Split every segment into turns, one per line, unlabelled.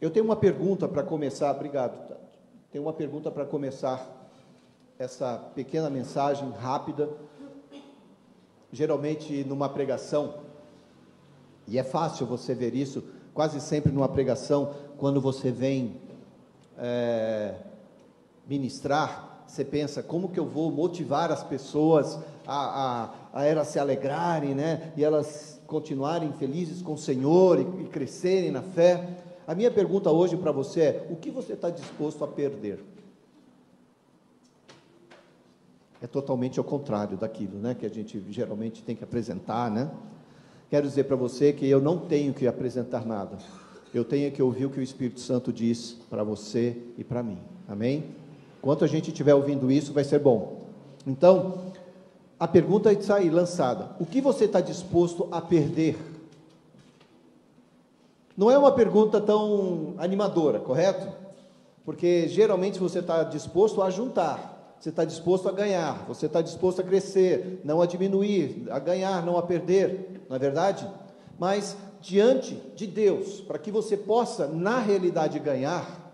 Eu tenho uma pergunta para começar, obrigado. Tato. Tenho uma pergunta para começar essa pequena mensagem rápida. Geralmente numa pregação, e é fácil você ver isso, quase sempre numa pregação, quando você vem é, ministrar, você pensa como que eu vou motivar as pessoas a, a, a elas se alegrarem, né? E elas continuarem felizes com o Senhor e, e crescerem na fé. A minha pergunta hoje para você é: o que você está disposto a perder? É totalmente ao contrário daquilo, né? Que a gente geralmente tem que apresentar, né? Quero dizer para você que eu não tenho que apresentar nada. Eu tenho que ouvir o que o Espírito Santo diz para você e para mim. Amém? Enquanto a gente estiver ouvindo isso, vai ser bom. Então, a pergunta está aí lançada: o que você está disposto a perder? Não é uma pergunta tão animadora, correto? Porque geralmente você está disposto a juntar, você está disposto a ganhar, você está disposto a crescer, não a diminuir, a ganhar, não a perder, não é verdade? Mas diante de Deus, para que você possa, na realidade, ganhar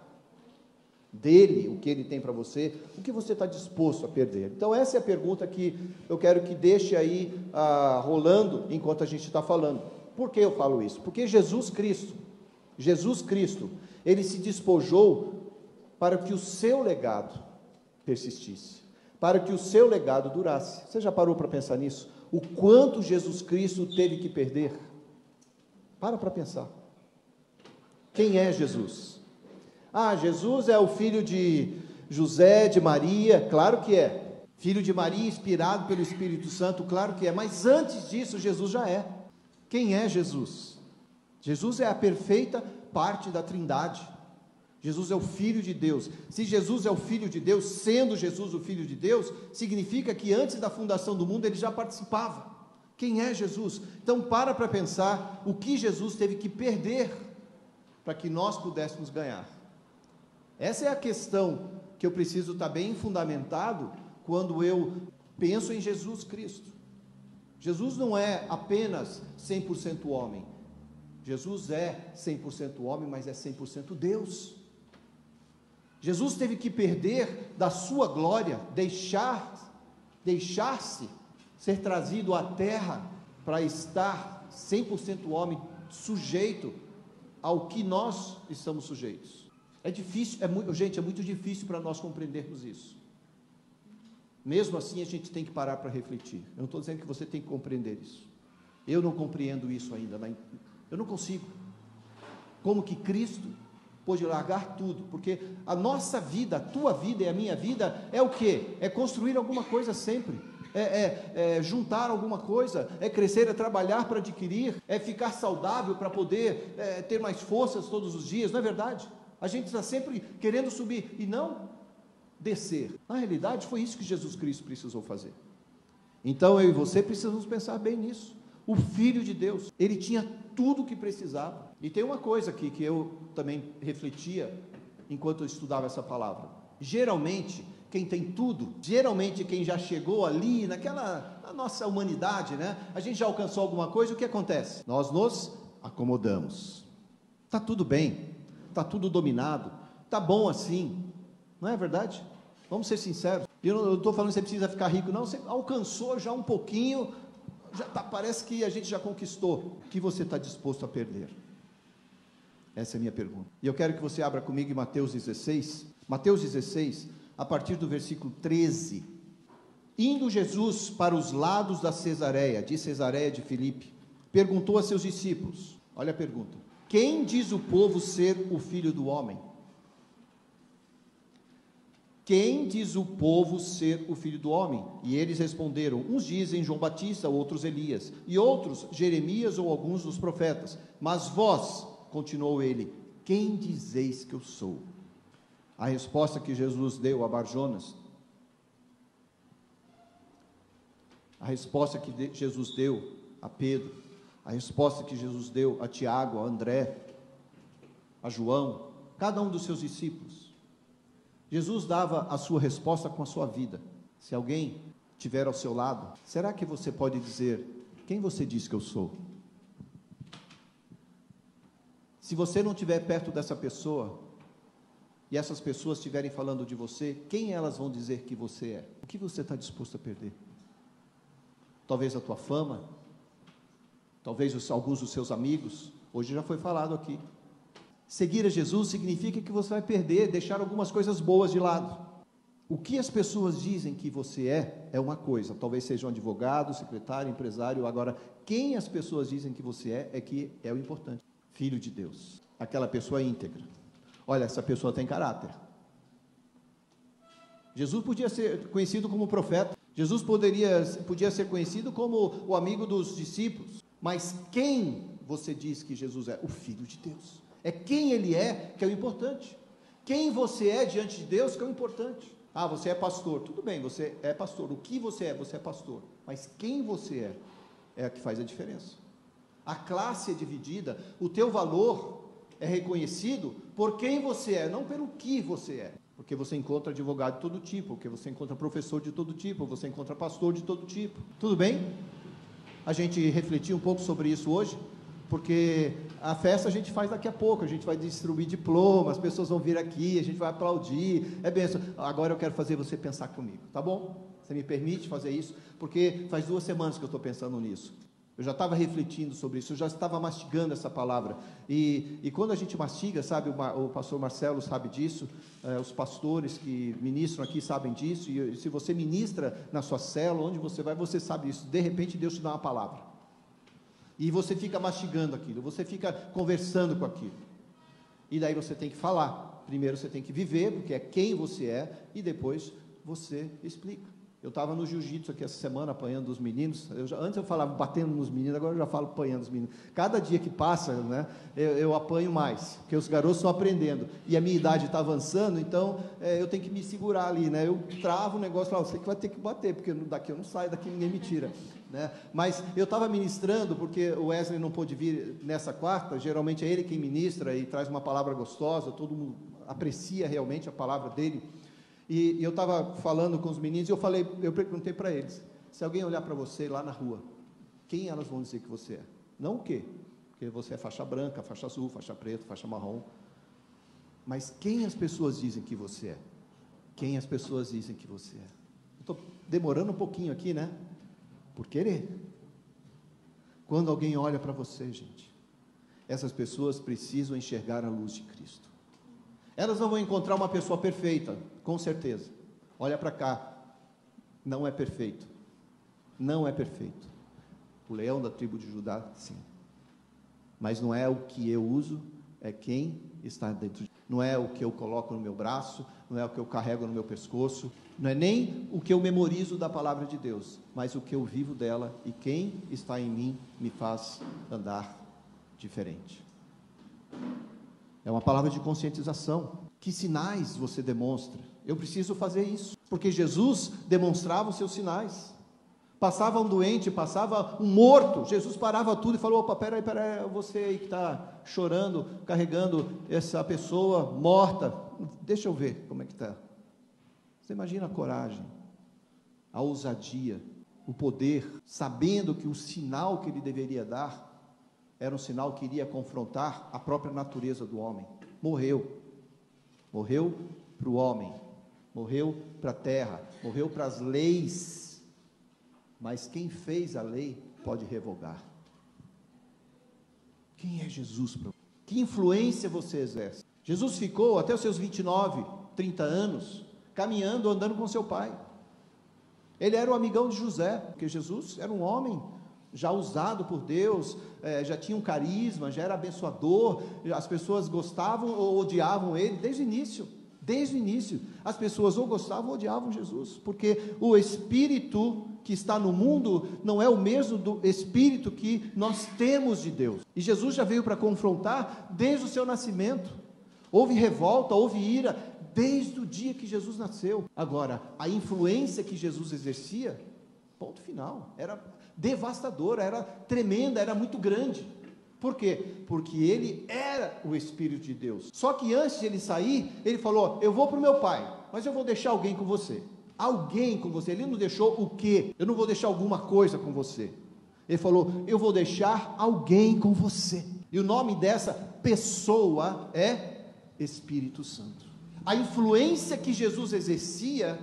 dele, o que ele tem para você, o que você está disposto a perder? Então, essa é a pergunta que eu quero que deixe aí ah, rolando enquanto a gente está falando. Por que eu falo isso? Porque Jesus Cristo, Jesus Cristo, ele se despojou para que o seu legado persistisse, para que o seu legado durasse. Você já parou para pensar nisso? O quanto Jesus Cristo teve que perder? Para para pensar. Quem é Jesus? Ah, Jesus é o filho de José, de Maria, claro que é. Filho de Maria, inspirado pelo Espírito Santo, claro que é. Mas antes disso, Jesus já é. Quem é Jesus? Jesus é a perfeita parte da Trindade. Jesus é o Filho de Deus. Se Jesus é o Filho de Deus, sendo Jesus o Filho de Deus, significa que antes da fundação do mundo ele já participava. Quem é Jesus? Então, para para pensar o que Jesus teve que perder para que nós pudéssemos ganhar. Essa é a questão que eu preciso estar bem fundamentado quando eu penso em Jesus Cristo. Jesus não é apenas 100% homem. Jesus é 100% homem, mas é 100% Deus. Jesus teve que perder da sua glória, deixar deixar-se ser trazido à terra para estar 100% homem, sujeito ao que nós estamos sujeitos. É difícil, é muito, gente, é muito difícil para nós compreendermos isso. Mesmo assim, a gente tem que parar para refletir. Eu não estou dizendo que você tem que compreender isso. Eu não compreendo isso ainda. Eu não consigo. Como que Cristo pôde largar tudo? Porque a nossa vida, a tua vida e a minha vida é o que? É construir alguma coisa sempre é, é, é juntar alguma coisa, é crescer, é trabalhar para adquirir, é ficar saudável para poder é, ter mais forças todos os dias, não é verdade? A gente está sempre querendo subir e não descer. Na realidade, foi isso que Jesus Cristo precisou fazer. Então eu e você precisamos pensar bem nisso. O Filho de Deus, ele tinha tudo o que precisava. E tem uma coisa aqui que eu também refletia enquanto eu estudava essa palavra. Geralmente, quem tem tudo, geralmente quem já chegou ali, naquela, na nossa humanidade, né? A gente já alcançou alguma coisa, o que acontece? Nós nos acomodamos. Tá tudo bem, tá tudo dominado, tá bom assim, não é verdade? Vamos ser sinceros. Eu não estou falando que você precisa ficar rico, não. Você alcançou já um pouquinho, já tá, parece que a gente já conquistou. O que você está disposto a perder? Essa é a minha pergunta. E eu quero que você abra comigo em Mateus 16. Mateus 16, a partir do versículo 13. Indo Jesus para os lados da Cesareia, de Cesareia de Filipe, perguntou a seus discípulos: olha a pergunta: Quem diz o povo ser o filho do homem? Quem diz o povo ser o filho do homem? E eles responderam: Uns dizem João Batista, outros Elias, e outros Jeremias ou alguns dos profetas. Mas vós, continuou ele, quem dizeis que eu sou? A resposta que Jesus deu a Barjonas, a resposta que Jesus deu a Pedro, a resposta que Jesus deu a Tiago, a André, a João, cada um dos seus discípulos. Jesus dava a sua resposta com a sua vida. Se alguém estiver ao seu lado, será que você pode dizer: Quem você diz que eu sou? Se você não estiver perto dessa pessoa, e essas pessoas estiverem falando de você, quem elas vão dizer que você é? O que você está disposto a perder? Talvez a tua fama, talvez os, alguns dos seus amigos, hoje já foi falado aqui. Seguir a Jesus significa que você vai perder, deixar algumas coisas boas de lado. O que as pessoas dizem que você é, é uma coisa, talvez seja um advogado, secretário, empresário, agora, quem as pessoas dizem que você é, é que é o importante. Filho de Deus, aquela pessoa íntegra. Olha, essa pessoa tem caráter. Jesus podia ser conhecido como profeta, Jesus poderia, podia ser conhecido como o amigo dos discípulos, mas quem você diz que Jesus é? O Filho de Deus. É quem ele é que é o importante. Quem você é diante de Deus que é o importante. Ah, você é pastor. Tudo bem, você é pastor. O que você é? Você é pastor. Mas quem você é é a que faz a diferença. A classe é dividida, o teu valor é reconhecido por quem você é, não pelo que você é. Porque você encontra advogado de todo tipo, porque você encontra professor de todo tipo, você encontra pastor de todo tipo. Tudo bem? A gente refletir um pouco sobre isso hoje, porque a festa a gente faz daqui a pouco, a gente vai distribuir diplomas, as pessoas vão vir aqui, a gente vai aplaudir, é benção. Agora eu quero fazer você pensar comigo, tá bom? Você me permite fazer isso? Porque faz duas semanas que eu estou pensando nisso. Eu já estava refletindo sobre isso, eu já estava mastigando essa palavra. E, e quando a gente mastiga, sabe, o, o pastor Marcelo sabe disso, eh, os pastores que ministram aqui sabem disso, e, e se você ministra na sua célula, onde você vai, você sabe isso. De repente Deus te dá uma palavra. E você fica mastigando aquilo, você fica conversando com aquilo. E daí você tem que falar. Primeiro você tem que viver, porque é quem você é, e depois você explica. Eu estava no jiu-jitsu aqui essa semana apanhando os meninos. Eu já, antes eu falava batendo nos meninos, agora eu já falo apanhando os meninos. Cada dia que passa, né, eu, eu apanho mais, porque os garotos estão aprendendo. E a minha idade está avançando, então é, eu tenho que me segurar ali. Né? Eu travo o negócio lá, você que vai ter que bater, porque daqui eu não saio, daqui ninguém me tira. Né? Mas eu estava ministrando, porque o Wesley não pôde vir nessa quarta, geralmente é ele quem ministra e traz uma palavra gostosa, todo mundo aprecia realmente a palavra dele. E, e eu estava falando com os meninos e eu falei, eu perguntei para eles: se alguém olhar para você lá na rua, quem elas vão dizer que você é? Não o quê? Porque você é faixa branca, faixa azul, faixa preta, faixa marrom. Mas quem as pessoas dizem que você é? Quem as pessoas dizem que você é? Estou demorando um pouquinho aqui, né? Por querer. Quando alguém olha para você, gente, essas pessoas precisam enxergar a luz de Cristo. Elas não vão encontrar uma pessoa perfeita, com certeza. Olha para cá, não é perfeito. Não é perfeito. O leão da tribo de Judá, sim. Mas não é o que eu uso, é quem está dentro de não é o que eu coloco no meu braço, não é o que eu carrego no meu pescoço, não é nem o que eu memorizo da palavra de Deus, mas o que eu vivo dela e quem está em mim me faz andar diferente. É uma palavra de conscientização. Que sinais você demonstra? Eu preciso fazer isso, porque Jesus demonstrava os seus sinais. Passava um doente, passava um morto, Jesus parava tudo e falou: opa, peraí, peraí, você aí que está chorando, carregando essa pessoa morta, deixa eu ver como é que está. Você imagina a coragem, a ousadia, o poder, sabendo que o sinal que ele deveria dar era um sinal que iria confrontar a própria natureza do homem. Morreu. Morreu para o homem, morreu para a terra, morreu para as leis. Mas quem fez a lei pode revogar. Quem é Jesus? Que influência você exerce? Jesus ficou até os seus 29, 30 anos, caminhando, andando com seu pai. Ele era o amigão de José, porque Jesus era um homem já usado por Deus, é, já tinha um carisma, já era abençoador, as pessoas gostavam ou odiavam ele desde o início. Desde o início, as pessoas ou gostavam ou odiavam Jesus, porque o espírito que está no mundo não é o mesmo do espírito que nós temos de Deus. E Jesus já veio para confrontar desde o seu nascimento. Houve revolta, houve ira desde o dia que Jesus nasceu. Agora, a influência que Jesus exercia, ponto final, era devastadora, era tremenda, era muito grande. Por quê? Porque ele era o Espírito de Deus. Só que antes de ele sair, ele falou: Eu vou para o meu pai, mas eu vou deixar alguém com você. Alguém com você. Ele não deixou o quê? Eu não vou deixar alguma coisa com você. Ele falou: Eu vou deixar alguém com você. E o nome dessa pessoa é Espírito Santo. A influência que Jesus exercia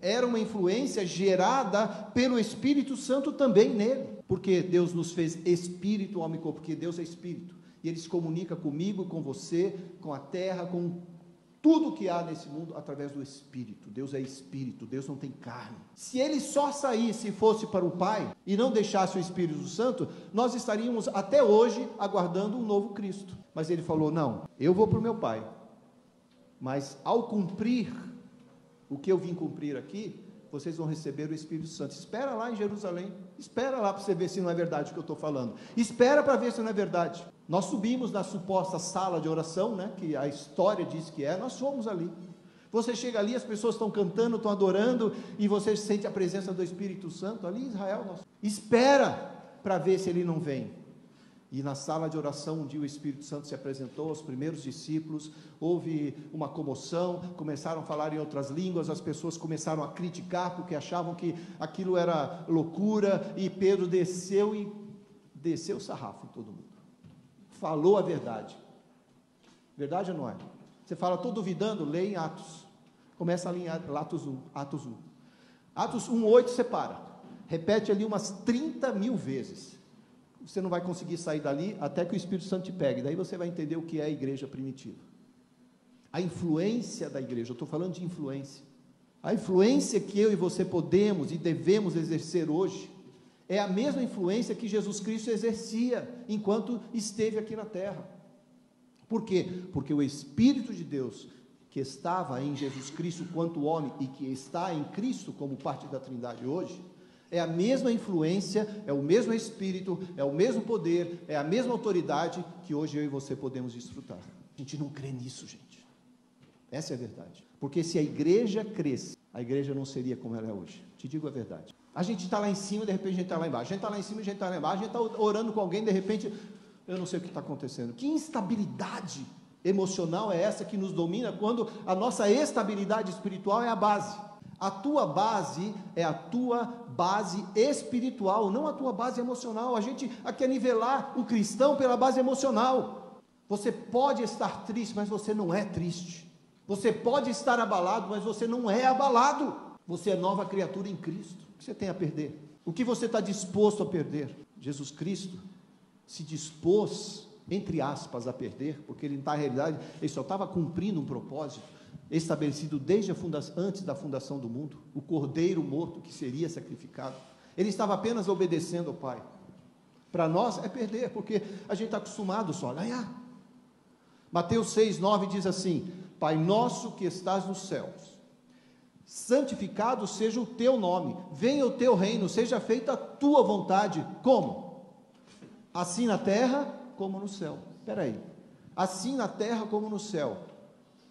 era uma influência gerada pelo Espírito Santo também nele. Porque Deus nos fez espírito, homem e corpo, porque Deus é espírito. E ele se comunica comigo, com você, com a terra, com tudo que há nesse mundo através do Espírito. Deus é Espírito, Deus não tem carne. Se ele só saísse e fosse para o Pai e não deixasse o Espírito Santo, nós estaríamos até hoje aguardando um novo Cristo. Mas ele falou: Não, eu vou para o meu Pai. Mas ao cumprir o que eu vim cumprir aqui, vocês vão receber o Espírito Santo. Espera lá em Jerusalém. Espera lá para você ver se não é verdade o que eu estou falando. Espera para ver se não é verdade. Nós subimos na suposta sala de oração, né, que a história diz que é, nós fomos ali. Você chega ali, as pessoas estão cantando, estão adorando, e você sente a presença do Espírito Santo ali em Israel. Nós... Espera para ver se ele não vem. E na sala de oração, um dia o Espírito Santo se apresentou aos primeiros discípulos, houve uma comoção, começaram a falar em outras línguas, as pessoas começaram a criticar porque achavam que aquilo era loucura, e Pedro desceu e desceu o sarrafo em todo mundo. Falou a verdade. Verdade ou não é? Você fala, estou duvidando, lê em Atos. Começa ali em Atos 1. Atos 1, Atos 1 8 separa. Repete ali umas 30 mil vezes você não vai conseguir sair dali até que o Espírito Santo te pegue. Daí você vai entender o que é a igreja primitiva. A influência da igreja, eu estou falando de influência. A influência que eu e você podemos e devemos exercer hoje é a mesma influência que Jesus Cristo exercia enquanto esteve aqui na terra. Por quê? Porque o Espírito de Deus que estava em Jesus Cristo quanto homem e que está em Cristo como parte da Trindade hoje, é a mesma influência, é o mesmo espírito, é o mesmo poder, é a mesma autoridade que hoje eu e você podemos desfrutar. A gente não crê nisso, gente. Essa é a verdade. Porque se a igreja cresce, a igreja não seria como ela é hoje. Te digo a verdade. A gente está lá em cima, de repente a gente está lá embaixo. A gente está lá em cima, a gente está lá embaixo. A gente está orando com alguém, de repente, eu não sei o que está acontecendo. Que instabilidade emocional é essa que nos domina quando a nossa estabilidade espiritual é a base? A tua base é a tua base espiritual, não a tua base emocional. A gente quer nivelar o cristão pela base emocional. Você pode estar triste, mas você não é triste. Você pode estar abalado, mas você não é abalado. Você é nova criatura em Cristo. O que você tem a perder? O que você está disposto a perder? Jesus Cristo se dispôs, entre aspas, a perder, porque ele, na realidade, ele só estava cumprindo um propósito estabelecido desde a antes da fundação do mundo, o cordeiro morto que seria sacrificado. Ele estava apenas obedecendo ao Pai. Para nós é perder, porque a gente está acostumado só. Ah, Mateus 6, 9 diz assim: Pai nosso que estás nos céus, santificado seja o teu nome, venha o teu reino, seja feita a tua vontade. Como? Assim na terra como no céu. Espera aí. Assim na terra como no céu.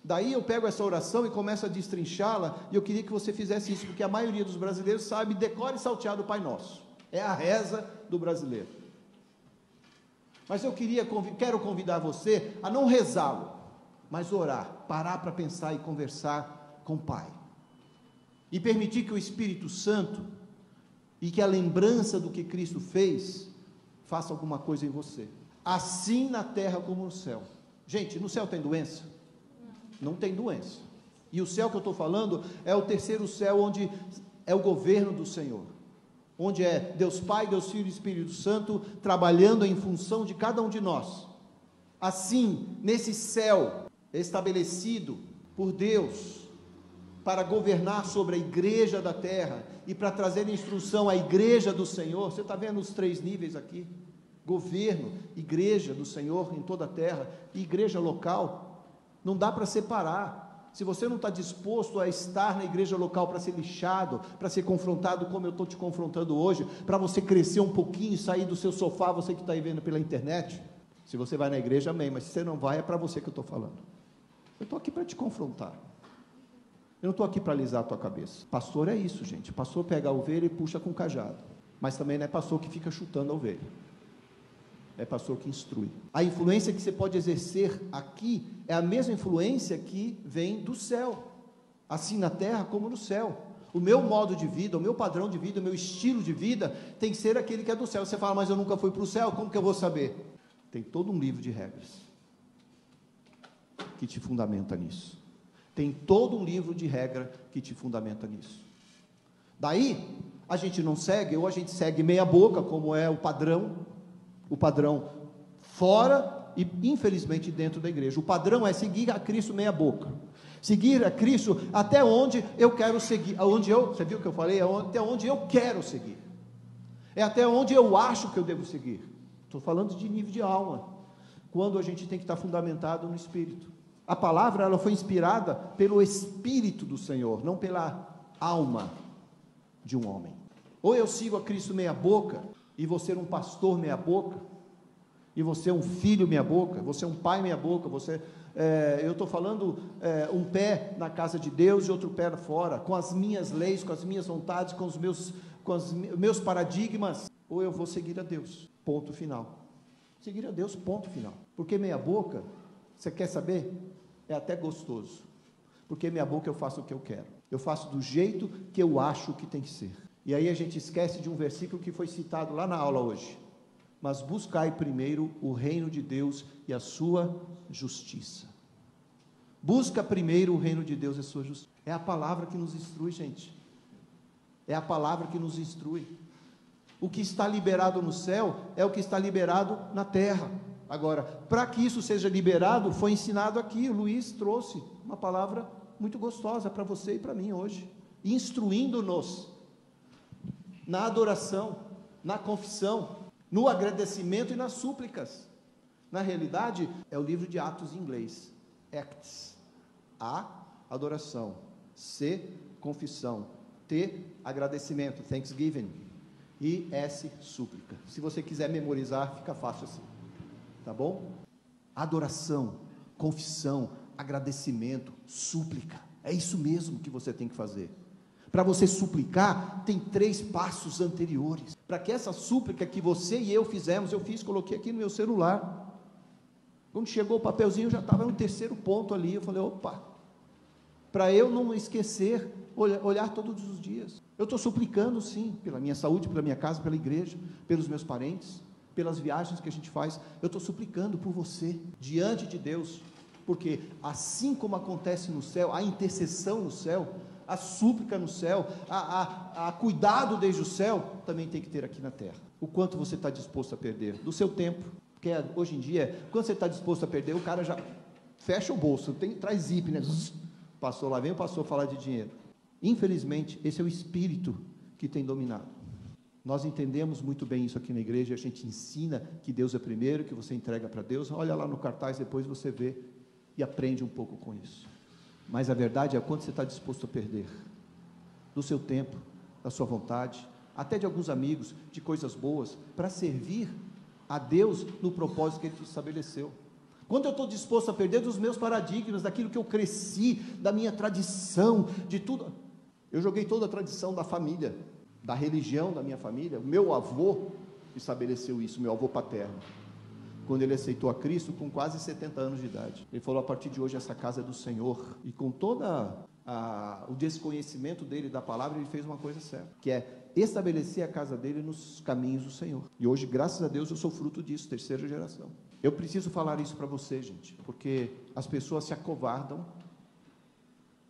Daí eu pego essa oração e começo a destrinchá-la, e eu queria que você fizesse isso, porque a maioria dos brasileiros sabe, decore salteado o Pai Nosso. É a reza do brasileiro. Mas eu queria, quero convidar você a não rezá-lo, mas orar, parar para pensar e conversar com o Pai. E permitir que o Espírito Santo e que a lembrança do que Cristo fez faça alguma coisa em você. Assim na terra como no céu. Gente, no céu tem doença? Não tem doença. E o céu que eu estou falando é o terceiro céu, onde é o governo do Senhor, onde é Deus Pai, Deus Filho e Espírito Santo trabalhando em função de cada um de nós. Assim, nesse céu estabelecido por Deus para governar sobre a igreja da terra e para trazer instrução à igreja do Senhor, você está vendo os três níveis aqui? Governo, igreja do Senhor em toda a terra e igreja local não dá para separar. Se você não está disposto a estar na igreja local para ser lixado, para ser confrontado como eu estou te confrontando hoje, para você crescer um pouquinho sair do seu sofá, você que está aí vendo pela internet, se você vai na igreja, amém, mas se você não vai, é para você que eu estou falando. Eu estou aqui para te confrontar. Eu não estou aqui para alisar a tua cabeça. Pastor é isso, gente. Pastor pega a ovelha e puxa com cajado. Mas também não é pastor que fica chutando a ovelha é pastor que instrui. A influência que você pode exercer aqui é a mesma influência que vem do céu, assim na terra como no céu. O meu modo de vida, o meu padrão de vida, o meu estilo de vida tem que ser aquele que é do céu. Você fala, mas eu nunca fui para o céu, como que eu vou saber? Tem todo um livro de regras. que te fundamenta nisso. Tem todo um livro de regra que te fundamenta nisso. Daí, a gente não segue, ou a gente segue meia boca, como é o padrão, o padrão fora e infelizmente dentro da igreja. O padrão é seguir a Cristo meia boca. Seguir a Cristo até onde eu quero seguir, aonde eu, você viu o que eu falei? Até onde eu quero seguir. É até onde eu acho que eu devo seguir. Estou falando de nível de alma. Quando a gente tem que estar fundamentado no Espírito. A palavra ela foi inspirada pelo Espírito do Senhor, não pela alma de um homem. Ou eu sigo a Cristo meia boca, e você um pastor meia boca, e você é um filho meia boca, você é um pai meia boca, você é, eu estou falando é, um pé na casa de Deus e outro pé fora, com as minhas leis, com as minhas vontades, com os meus, com os meus paradigmas, ou eu vou seguir a Deus, ponto final. Seguir a Deus, ponto final. Porque meia boca, você quer saber? É até gostoso. Porque meia boca eu faço o que eu quero. Eu faço do jeito que eu acho que tem que ser. E aí a gente esquece de um versículo que foi citado lá na aula hoje. Mas buscai primeiro o reino de Deus e a sua justiça. Busca primeiro o reino de Deus e a sua justiça. É a palavra que nos instrui, gente. É a palavra que nos instrui. O que está liberado no céu é o que está liberado na terra. Agora, para que isso seja liberado, foi ensinado aqui. O Luiz trouxe uma palavra muito gostosa para você e para mim hoje, instruindo-nos na adoração, na confissão, no agradecimento e nas súplicas. Na realidade, é o livro de Atos em inglês. Acts. A, adoração. C, confissão. T, agradecimento, thanksgiving. E S, súplica. Se você quiser memorizar, fica fácil assim. Tá bom? Adoração, confissão, agradecimento, súplica. É isso mesmo que você tem que fazer. Para você suplicar, tem três passos anteriores. Para que essa súplica que você e eu fizemos, eu fiz, coloquei aqui no meu celular. Quando chegou o papelzinho, já estava no terceiro ponto ali. Eu falei, opa, para eu não esquecer, olhar, olhar todos os dias. Eu estou suplicando, sim, pela minha saúde, pela minha casa, pela igreja, pelos meus parentes, pelas viagens que a gente faz. Eu estou suplicando por você, diante de Deus. Porque assim como acontece no céu, a intercessão no céu, a súplica no céu, a, a, a cuidado desde o céu, também tem que ter aqui na terra. O quanto você está disposto a perder do seu tempo, porque hoje em dia, quando você está disposto a perder, o cara já fecha o bolso, tem, traz zip, né? Passou lá, vem o pastor falar de dinheiro. Infelizmente, esse é o espírito que tem dominado. Nós entendemos muito bem isso aqui na igreja, a gente ensina que Deus é primeiro, que você entrega para Deus. Olha lá no cartaz, depois você vê e aprende um pouco com isso. Mas a verdade é quanto você está disposto a perder do seu tempo, da sua vontade, até de alguns amigos, de coisas boas, para servir a Deus no propósito que Ele te estabeleceu. Quando eu estou disposto a perder dos meus paradigmas, daquilo que eu cresci, da minha tradição, de tudo. Eu joguei toda a tradição da família, da religião da minha família. Meu avô estabeleceu isso, meu avô paterno. Quando ele aceitou a Cristo com quase 70 anos de idade. Ele falou: a partir de hoje essa casa é do Senhor. E com toda o desconhecimento dele da palavra, ele fez uma coisa certa, que é estabelecer a casa dele nos caminhos do Senhor. E hoje, graças a Deus, eu sou fruto disso, terceira geração. Eu preciso falar isso para você, gente, porque as pessoas se acovardam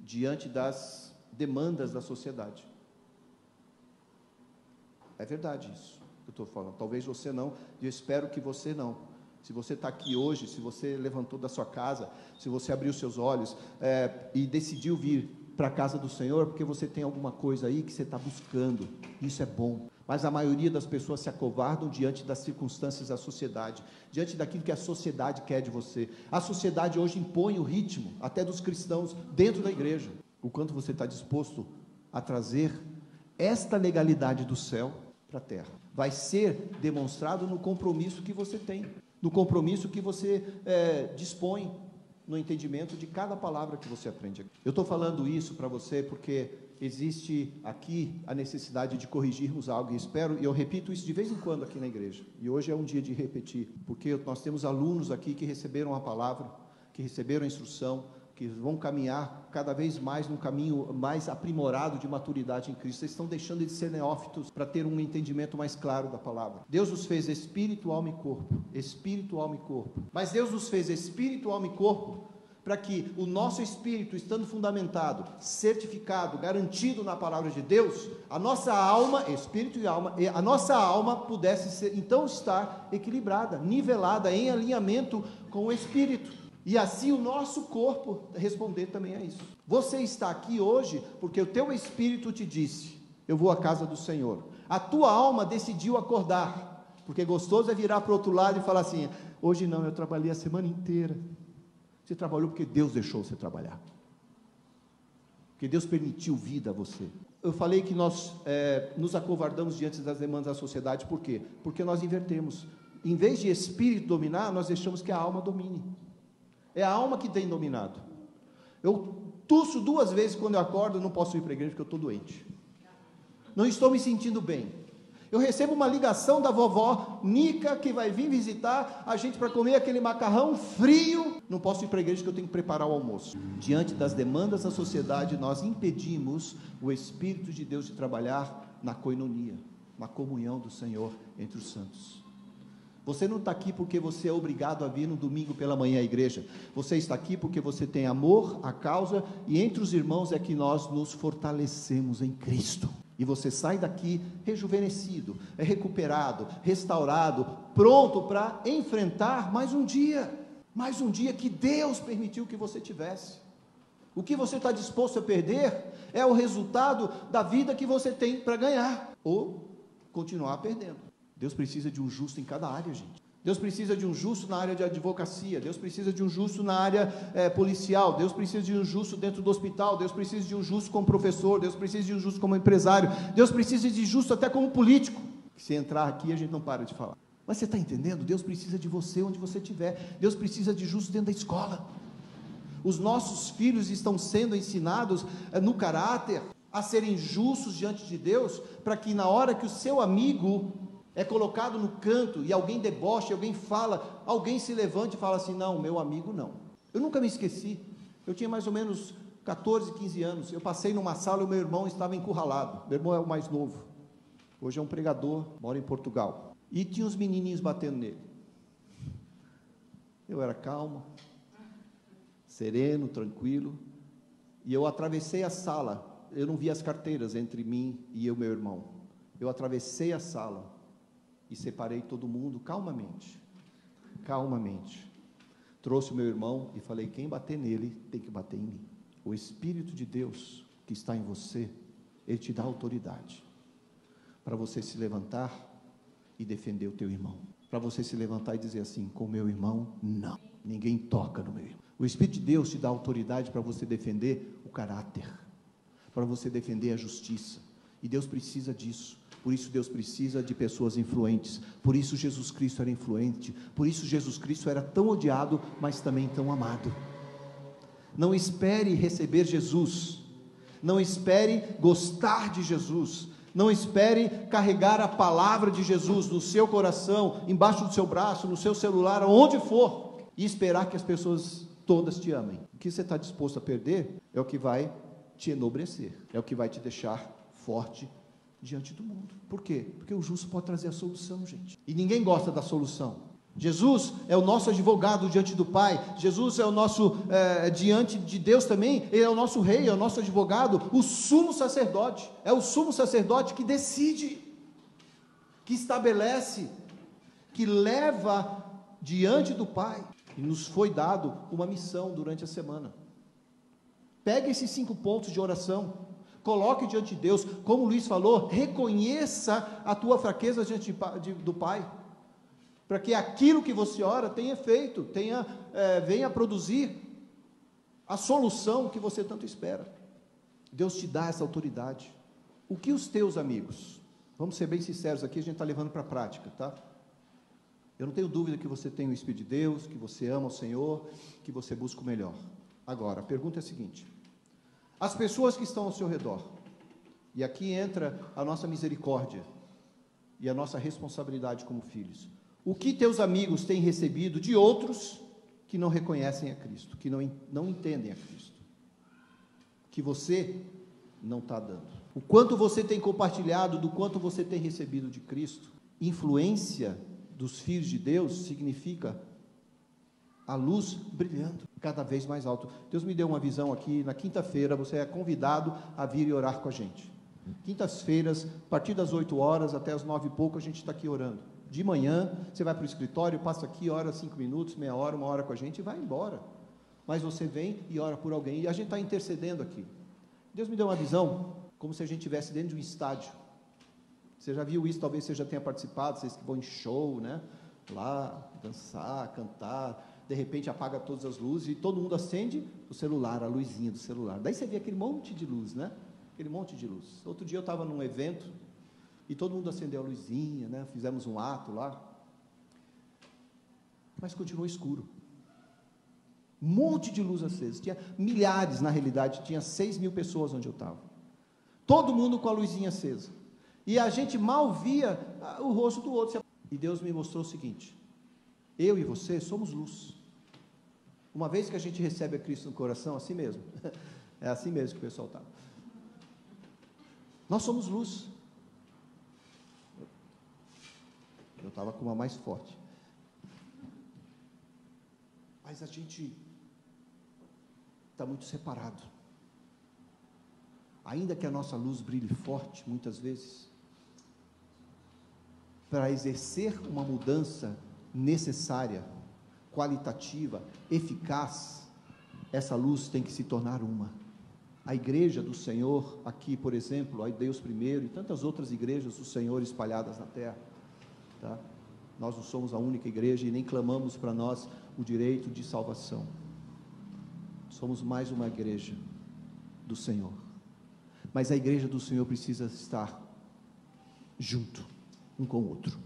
diante das demandas da sociedade. É verdade isso que eu estou falando. Talvez você não, e eu espero que você não. Se você está aqui hoje, se você levantou da sua casa, se você abriu seus olhos é, e decidiu vir para a casa do Senhor porque você tem alguma coisa aí que você está buscando. Isso é bom. Mas a maioria das pessoas se acovardam diante das circunstâncias da sociedade, diante daquilo que a sociedade quer de você. A sociedade hoje impõe o ritmo, até dos cristãos, dentro da igreja. O quanto você está disposto a trazer esta legalidade do céu para a terra. Vai ser demonstrado no compromisso que você tem, no compromisso que você é, dispõe no entendimento de cada palavra que você aprende. Eu estou falando isso para você porque existe aqui a necessidade de corrigirmos algo e espero, e eu repito isso de vez em quando aqui na igreja. E hoje é um dia de repetir, porque nós temos alunos aqui que receberam a palavra, que receberam a instrução, que vão caminhar cada vez mais num caminho mais aprimorado de maturidade em Cristo. Vocês estão deixando de ser neófitos para ter um entendimento mais claro da palavra. Deus os fez espírito, alma e corpo. Espírito, alma e corpo. Mas Deus os fez espírito, alma e corpo para que o nosso espírito, estando fundamentado, certificado, garantido na palavra de Deus, a nossa alma, espírito e alma, a nossa alma pudesse ser, então estar equilibrada, nivelada, em alinhamento com o espírito. E assim o nosso corpo responder também a isso. Você está aqui hoje porque o teu espírito te disse: Eu vou à casa do Senhor. A tua alma decidiu acordar, porque gostoso é virar para o outro lado e falar assim: Hoje não, eu trabalhei a semana inteira. Você trabalhou porque Deus deixou você trabalhar. Porque Deus permitiu vida a você. Eu falei que nós é, nos acovardamos diante das demandas da sociedade, por quê? Porque nós invertemos. Em vez de espírito dominar, nós deixamos que a alma domine. É a alma que tem dominado. Eu tuço duas vezes quando eu acordo, não posso ir para a igreja porque eu estou doente. Não estou me sentindo bem. Eu recebo uma ligação da vovó Nica que vai vir visitar a gente para comer aquele macarrão frio. Não posso ir para a igreja que eu tenho que preparar o almoço. Diante das demandas da sociedade, nós impedimos o Espírito de Deus de trabalhar na coinonia, na comunhão do Senhor entre os santos. Você não está aqui porque você é obrigado a vir no domingo pela manhã à igreja. Você está aqui porque você tem amor à causa e entre os irmãos é que nós nos fortalecemos em Cristo. E você sai daqui rejuvenescido, recuperado, restaurado, pronto para enfrentar mais um dia, mais um dia que Deus permitiu que você tivesse. O que você está disposto a perder é o resultado da vida que você tem para ganhar, ou continuar perdendo. Deus precisa de um justo em cada área, gente. Deus precisa de um justo na área de advocacia, Deus precisa de um justo na área é, policial, Deus precisa de um justo dentro do hospital, Deus precisa de um justo como professor, Deus precisa de um justo como empresário, Deus precisa de justo até como político. Se entrar aqui, a gente não para de falar. Mas você está entendendo? Deus precisa de você onde você estiver, Deus precisa de justo dentro da escola. Os nossos filhos estão sendo ensinados é, no caráter a serem justos diante de Deus, para que na hora que o seu amigo é colocado no canto e alguém debocha, alguém fala, alguém se levante e fala assim: não, meu amigo não. Eu nunca me esqueci. Eu tinha mais ou menos 14, 15 anos. Eu passei numa sala e o meu irmão estava encurralado. Meu irmão é o mais novo. Hoje é um pregador, mora em Portugal. E tinha uns menininhos batendo nele. Eu era calmo, sereno, tranquilo. E eu atravessei a sala. Eu não vi as carteiras entre mim e o meu irmão. Eu atravessei a sala e separei todo mundo calmamente. Calmamente. Trouxe o meu irmão e falei: quem bater nele tem que bater em mim. O Espírito de Deus que está em você, ele te dá autoridade para você se levantar e defender o teu irmão. Para você se levantar e dizer assim: com meu irmão, não. Ninguém toca no meu irmão. O Espírito de Deus te dá autoridade para você defender o caráter, para você defender a justiça. E Deus precisa disso. Por isso Deus precisa de pessoas influentes. Por isso Jesus Cristo era influente. Por isso Jesus Cristo era tão odiado, mas também tão amado. Não espere receber Jesus. Não espere gostar de Jesus. Não espere carregar a palavra de Jesus no seu coração, embaixo do seu braço, no seu celular, onde for, e esperar que as pessoas todas te amem. O que você está disposto a perder é o que vai te enobrecer, é o que vai te deixar forte diante do mundo. Por quê? Porque o justo pode trazer a solução, gente. E ninguém gosta da solução. Jesus é o nosso advogado diante do Pai, Jesus é o nosso é, diante de Deus também, Ele é o nosso rei, é o nosso advogado, o sumo sacerdote, é o sumo sacerdote que decide, que estabelece, que leva diante do Pai, e nos foi dado uma missão durante a semana. Pega esses cinco pontos de oração, Coloque diante de Deus, como o Luiz falou, reconheça a tua fraqueza diante de, do Pai, para que aquilo que você ora tenha efeito, tenha, é, venha produzir a solução que você tanto espera. Deus te dá essa autoridade. O que os teus amigos, vamos ser bem sinceros aqui, a gente está levando para a prática, tá? Eu não tenho dúvida que você tem o Espírito de Deus, que você ama o Senhor, que você busca o melhor. Agora, a pergunta é a seguinte: as pessoas que estão ao seu redor. E aqui entra a nossa misericórdia e a nossa responsabilidade como filhos. O que teus amigos têm recebido de outros que não reconhecem a Cristo, que não, não entendem a Cristo, que você não está dando. O quanto você tem compartilhado, do quanto você tem recebido de Cristo. Influência dos filhos de Deus significa a luz brilhando cada vez mais alto. Deus me deu uma visão aqui, na quinta-feira você é convidado a vir e orar com a gente. Quintas-feiras, a partir das 8 horas até as 9 e pouco, a gente está aqui orando. De manhã, você vai para o escritório, passa aqui, ora cinco minutos, meia hora, uma hora com a gente e vai embora. Mas você vem e ora por alguém. E a gente está intercedendo aqui. Deus me deu uma visão, como se a gente estivesse dentro de um estádio. Você já viu isso, talvez você já tenha participado, vocês que vão em show, né? Lá, dançar, cantar. De repente apaga todas as luzes e todo mundo acende o celular, a luzinha do celular. Daí você vê aquele monte de luz, né? Aquele monte de luz. Outro dia eu estava num evento e todo mundo acendeu a luzinha, né? Fizemos um ato lá. Mas continuou escuro. Um monte de luz acesa. Tinha milhares, na realidade, tinha seis mil pessoas onde eu estava. Todo mundo com a luzinha acesa. E a gente mal via ah, o rosto do outro. E Deus me mostrou o seguinte: eu e você somos luz. Uma vez que a gente recebe a Cristo no coração, assim mesmo. É assim mesmo que o pessoal está. Nós somos luz. Eu estava com uma mais forte. Mas a gente está muito separado. Ainda que a nossa luz brilhe forte, muitas vezes, para exercer uma mudança necessária, qualitativa, eficaz, essa luz tem que se tornar uma. A igreja do Senhor, aqui, por exemplo, a Deus primeiro, e tantas outras igrejas do Senhor espalhadas na terra, tá? Nós não somos a única igreja e nem clamamos para nós o direito de salvação. Somos mais uma igreja do Senhor. Mas a igreja do Senhor precisa estar junto, um com o outro.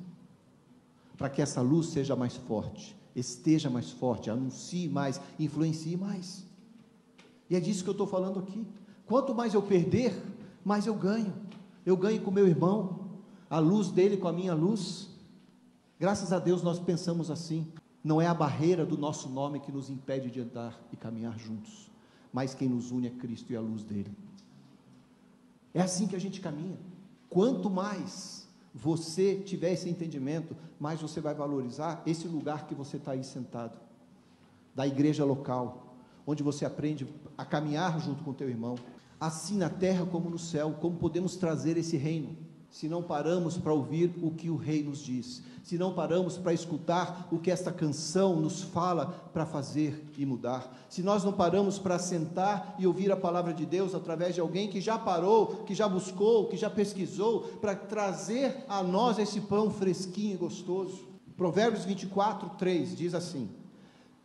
Para que essa luz seja mais forte, esteja mais forte, anuncie mais, influencie mais. E é disso que eu estou falando aqui. Quanto mais eu perder, mais eu ganho. Eu ganho com meu irmão, a luz dele com a minha luz. Graças a Deus nós pensamos assim. Não é a barreira do nosso nome que nos impede de andar e caminhar juntos, mas quem nos une é Cristo e a luz dele. É assim que a gente caminha. Quanto mais você tiver esse entendimento, mais você vai valorizar esse lugar que você está aí sentado, da igreja local, onde você aprende a caminhar junto com teu irmão, assim na terra como no céu, como podemos trazer esse reino se não paramos para ouvir o que o rei nos diz, se não paramos para escutar o que esta canção nos fala para fazer e mudar, se nós não paramos para sentar e ouvir a palavra de Deus através de alguém que já parou, que já buscou, que já pesquisou, para trazer a nós esse pão fresquinho e gostoso. Provérbios 24, 3 diz assim: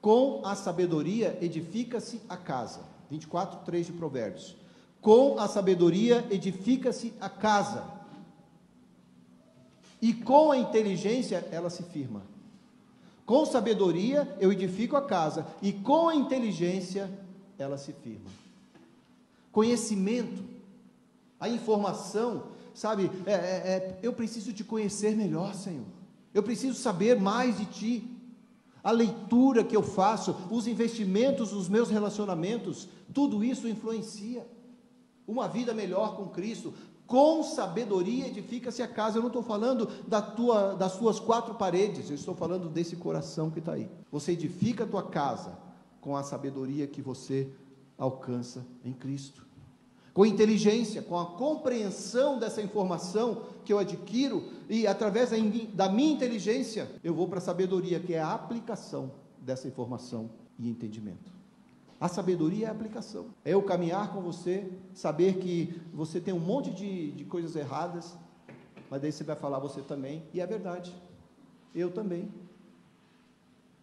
Com a sabedoria edifica-se a casa. 24, 3 de Provérbios. Com a sabedoria edifica-se a casa e com a inteligência ela se firma. Com sabedoria eu edifico a casa, e com a inteligência ela se firma. Conhecimento, a informação, sabe, é, é, é, eu preciso te conhecer melhor, Senhor. Eu preciso saber mais de Ti. A leitura que eu faço, os investimentos, os meus relacionamentos, tudo isso influencia. Uma vida melhor com Cristo, com sabedoria edifica-se a casa. Eu não estou falando da tua, das suas quatro paredes, eu estou falando desse coração que está aí. Você edifica a tua casa com a sabedoria que você alcança em Cristo. Com inteligência, com a compreensão dessa informação que eu adquiro, e através da minha inteligência, eu vou para a sabedoria, que é a aplicação dessa informação e entendimento. A sabedoria é a aplicação. É eu caminhar com você, saber que você tem um monte de, de coisas erradas, mas daí você vai falar você também, e é verdade. Eu também.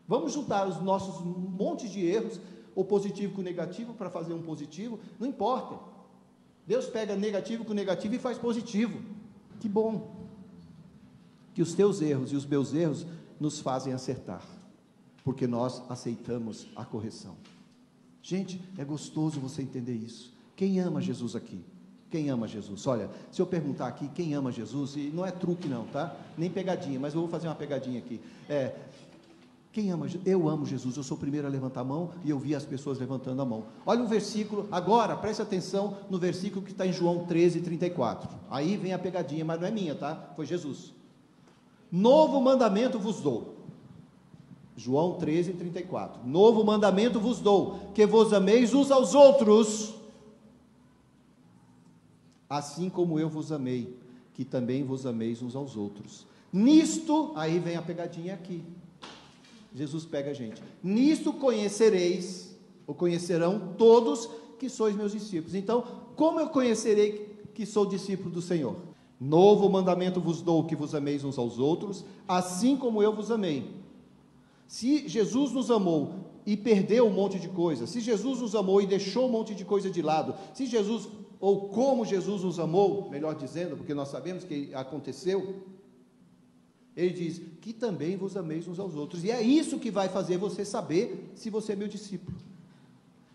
Vamos juntar os nossos montes de erros, o positivo com o negativo, para fazer um positivo, não importa. Deus pega negativo com negativo e faz positivo. Que bom. Que os teus erros e os meus erros nos fazem acertar, porque nós aceitamos a correção. Gente, é gostoso você entender isso. Quem ama Jesus aqui? Quem ama Jesus? Olha, se eu perguntar aqui quem ama Jesus, e não é truque não, tá? Nem pegadinha, mas eu vou fazer uma pegadinha aqui. É, quem ama? Eu amo Jesus. Eu sou o primeiro a levantar a mão e eu vi as pessoas levantando a mão. Olha o versículo, agora preste atenção no versículo que está em João 13, 34. Aí vem a pegadinha, mas não é minha, tá? Foi Jesus. Novo mandamento vos dou. João 13, 34. Novo mandamento vos dou: que vos ameis uns aos outros, assim como eu vos amei, que também vos ameis uns aos outros. Nisto, aí vem a pegadinha aqui. Jesus pega a gente. Nisto conhecereis, ou conhecerão todos que sois meus discípulos. Então, como eu conhecerei que sou discípulo do Senhor? Novo mandamento vos dou que vos ameis uns aos outros, assim como eu vos amei. Se Jesus nos amou e perdeu um monte de coisa, se Jesus nos amou e deixou um monte de coisa de lado, se Jesus, ou como Jesus nos amou, melhor dizendo, porque nós sabemos que aconteceu, ele diz que também vos ameis uns aos outros. E é isso que vai fazer você saber se você é meu discípulo.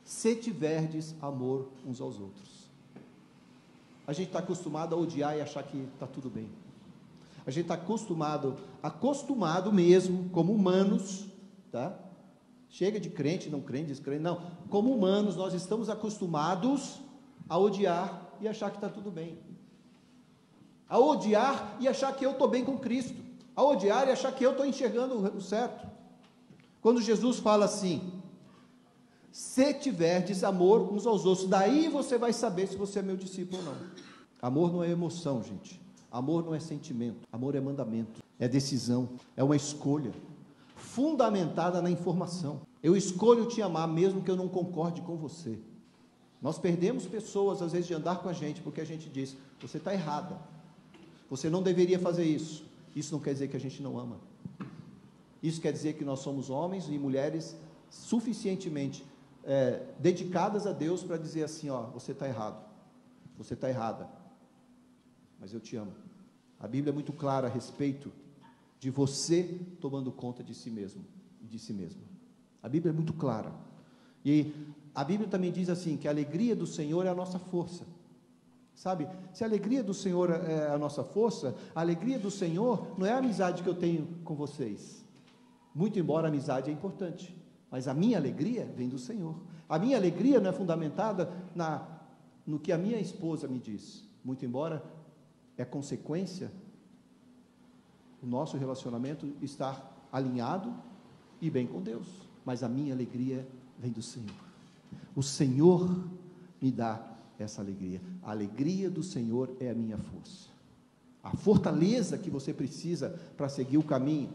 Se tiverdes amor uns aos outros. A gente está acostumado a odiar e achar que está tudo bem. A gente está acostumado, acostumado mesmo, como humanos, tá? Chega de crente, não crente, descrente, não. Como humanos, nós estamos acostumados a odiar e achar que está tudo bem. A odiar e achar que eu estou bem com Cristo a odiar e achar que eu estou enxergando o certo. Quando Jesus fala assim, se tiverdes amor uns aos outros, daí você vai saber se você é meu discípulo ou não. Amor não é emoção, gente. Amor não é sentimento. Amor é mandamento, é decisão, é uma escolha fundamentada na informação. Eu escolho te amar mesmo que eu não concorde com você. Nós perdemos pessoas às vezes de andar com a gente porque a gente diz: você está errada, você não deveria fazer isso. Isso não quer dizer que a gente não ama. Isso quer dizer que nós somos homens e mulheres suficientemente é, dedicadas a Deus para dizer assim: ó, você está errado, você está errada, mas eu te amo. A Bíblia é muito clara a respeito de você tomando conta de si mesmo e de si mesma. A Bíblia é muito clara. E a Bíblia também diz assim: que a alegria do Senhor é a nossa força. Sabe, se a alegria do Senhor é a nossa força, a alegria do Senhor não é a amizade que eu tenho com vocês. Muito embora a amizade é importante, mas a minha alegria vem do Senhor. A minha alegria não é fundamentada na, no que a minha esposa me diz, muito embora é consequência o nosso relacionamento estar alinhado e bem com Deus, mas a minha alegria vem do Senhor. O Senhor me dá essa alegria. A alegria do Senhor é a minha força. A fortaleza que você precisa para seguir o caminho,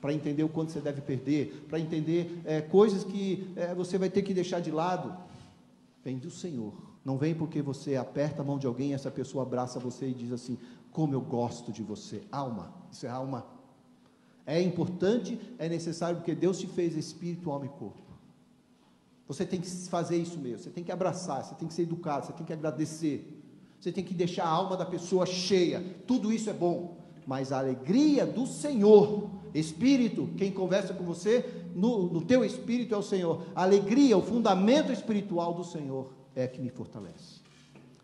para entender o quanto você deve perder, para entender é, coisas que é, você vai ter que deixar de lado, vem do Senhor. Não vem porque você aperta a mão de alguém, essa pessoa abraça você e diz assim: Como eu gosto de você. Alma, isso é alma. É importante, é necessário, porque Deus te fez espírito, alma e corpo. Você tem que fazer isso mesmo, você tem que abraçar, você tem que ser educado, você tem que agradecer, você tem que deixar a alma da pessoa cheia. Tudo isso é bom, mas a alegria do Senhor, Espírito, quem conversa com você, no, no teu espírito é o Senhor. A alegria, o fundamento espiritual do Senhor é que me fortalece.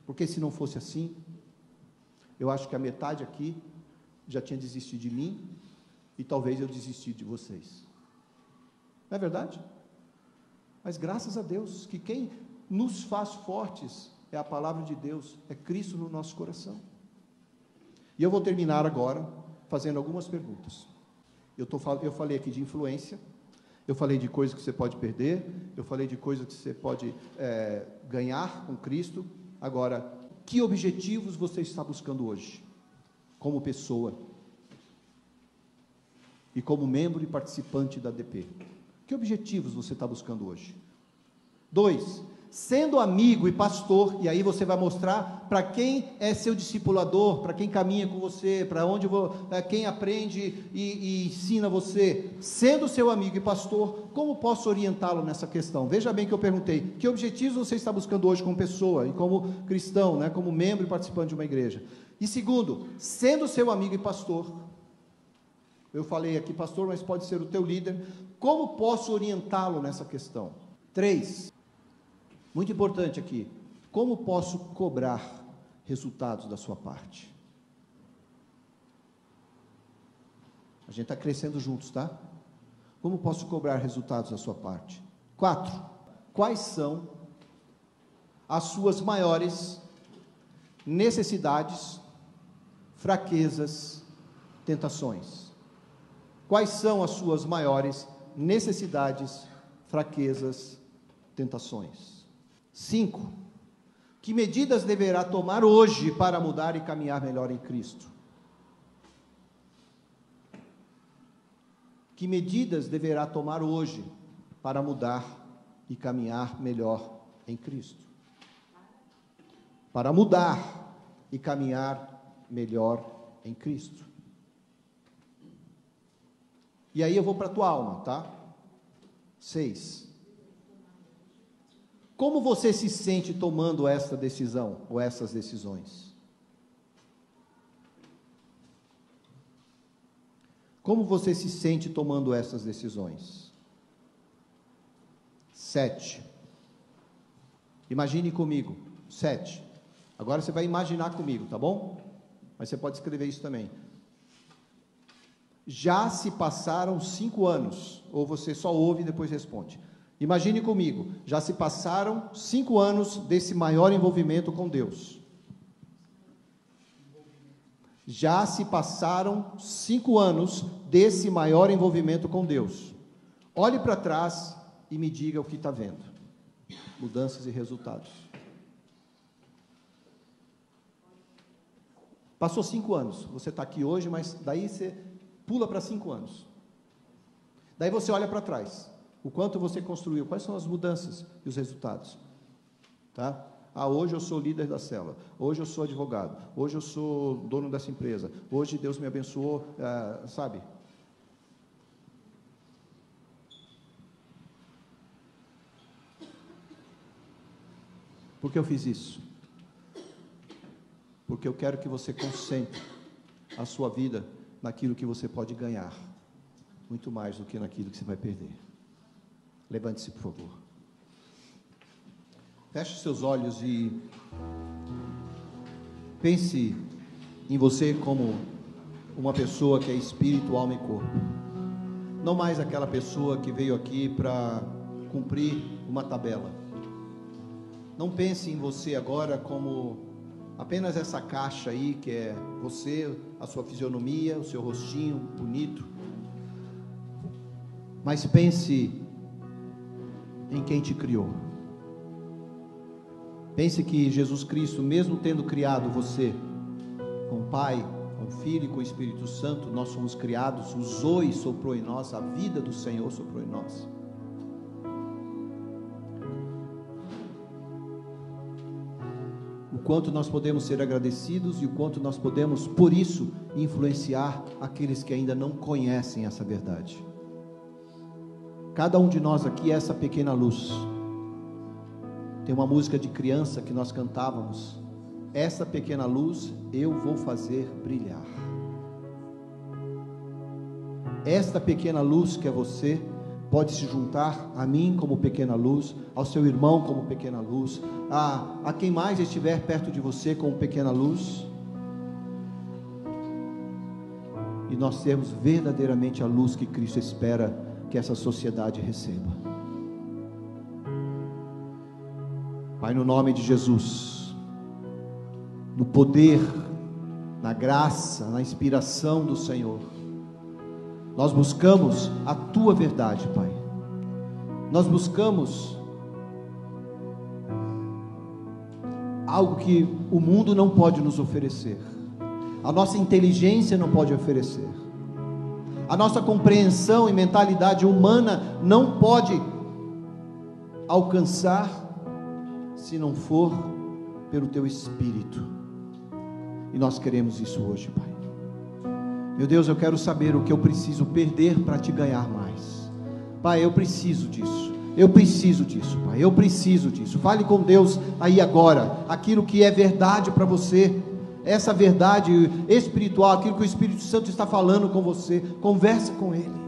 Porque se não fosse assim, eu acho que a metade aqui já tinha desistido de mim e talvez eu desistir de vocês. Não é verdade? Mas graças a Deus que quem nos faz fortes é a palavra de Deus, é Cristo no nosso coração. E eu vou terminar agora fazendo algumas perguntas. Eu, tô, eu falei aqui de influência, eu falei de coisas que você pode perder, eu falei de coisas que você pode é, ganhar com Cristo. Agora, que objetivos você está buscando hoje, como pessoa e como membro e participante da DP? Que objetivos você está buscando hoje? Dois, sendo amigo e pastor, e aí você vai mostrar para quem é seu discipulador, para quem caminha com você, para onde quem aprende e, e, ensina você, sendo seu amigo e pastor, como posso orientá-lo nessa questão? Veja bem que eu perguntei, que objetivos você está buscando hoje como pessoa e como cristão, né, como membro e participante de uma igreja? E segundo, sendo seu amigo e pastor, eu falei aqui, pastor, mas pode ser o teu líder. Como posso orientá-lo nessa questão? Três, muito importante aqui. Como posso cobrar resultados da sua parte? A gente está crescendo juntos, tá? Como posso cobrar resultados da sua parte? Quatro, quais são as suas maiores necessidades, fraquezas, tentações? Quais são as suas maiores necessidades, fraquezas, tentações. Cinco, que medidas deverá tomar hoje para mudar e caminhar melhor em Cristo? Que medidas deverá tomar hoje para mudar e caminhar melhor em Cristo? Para mudar e caminhar melhor em Cristo. E aí eu vou para a tua alma, tá? Seis. Como você se sente tomando essa decisão ou essas decisões? Como você se sente tomando essas decisões? Sete. Imagine comigo. Sete. Agora você vai imaginar comigo, tá bom? Mas você pode escrever isso também. Já se passaram cinco anos, ou você só ouve e depois responde. Imagine comigo, já se passaram cinco anos desse maior envolvimento com Deus. Já se passaram cinco anos desse maior envolvimento com Deus. Olhe para trás e me diga o que está vendo. Mudanças e resultados. Passou cinco anos. Você está aqui hoje, mas daí você pula para cinco anos. Daí você olha para trás. O quanto você construiu, quais são as mudanças e os resultados. Tá? Ah, hoje eu sou líder da célula, hoje eu sou advogado, hoje eu sou dono dessa empresa, hoje Deus me abençoou, ah, sabe? Por que eu fiz isso? Porque eu quero que você concentre a sua vida naquilo que você pode ganhar, muito mais do que naquilo que você vai perder. Levante-se, por favor. Feche seus olhos e pense em você como uma pessoa que é espírito, alma e corpo. Não mais aquela pessoa que veio aqui para cumprir uma tabela. Não pense em você agora como apenas essa caixa aí que é você, a sua fisionomia, o seu rostinho bonito. Mas pense em quem te criou. Pense que Jesus Cristo, mesmo tendo criado você com o Pai, com o Filho e com o Espírito Santo, nós somos criados, usou e soprou em nós, a vida do Senhor soprou em nós. O quanto nós podemos ser agradecidos e o quanto nós podemos, por isso, influenciar aqueles que ainda não conhecem essa verdade. Cada um de nós aqui é essa pequena luz. Tem uma música de criança que nós cantávamos. Essa pequena luz eu vou fazer brilhar. Esta pequena luz que é você pode se juntar a mim como pequena luz, ao seu irmão como pequena luz, a, a quem mais estiver perto de você como pequena luz. E nós sermos verdadeiramente a luz que Cristo espera que essa sociedade receba. Pai, no nome de Jesus, no poder, na graça, na inspiração do Senhor, nós buscamos a tua verdade, Pai. Nós buscamos algo que o mundo não pode nos oferecer, a nossa inteligência não pode oferecer a nossa compreensão e mentalidade humana não pode alcançar se não for pelo teu espírito. E nós queremos isso hoje, Pai. Meu Deus, eu quero saber o que eu preciso perder para te ganhar mais. Pai, eu preciso disso. Eu preciso disso, Pai. Eu preciso disso. Fale com Deus aí agora, aquilo que é verdade para você essa verdade espiritual, aquilo que o Espírito Santo está falando com você, converse com Ele.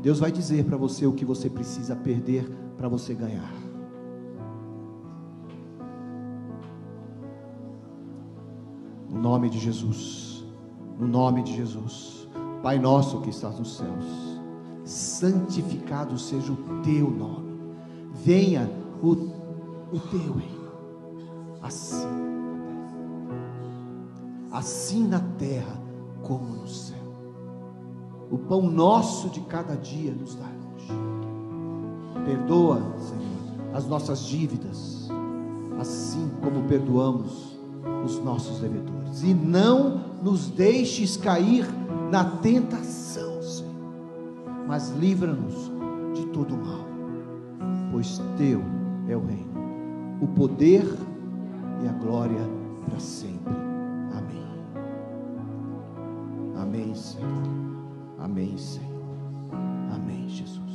Deus vai dizer para você o que você precisa perder para você ganhar. No nome de Jesus, no nome de Jesus, Pai nosso que estás nos céus, santificado seja o teu nome, venha o, o teu reino, assim assim na terra como no céu. o pão nosso de cada dia nos dá hoje. Perdoa, Senhor, as nossas dívidas, assim como perdoamos os nossos devedores. E não nos deixes cair na tentação, Senhor, mas livra-nos de todo mal, pois teu é o reino, o poder e a glória para sempre. Senhor. Amém, Senhor. Amém, Jesus.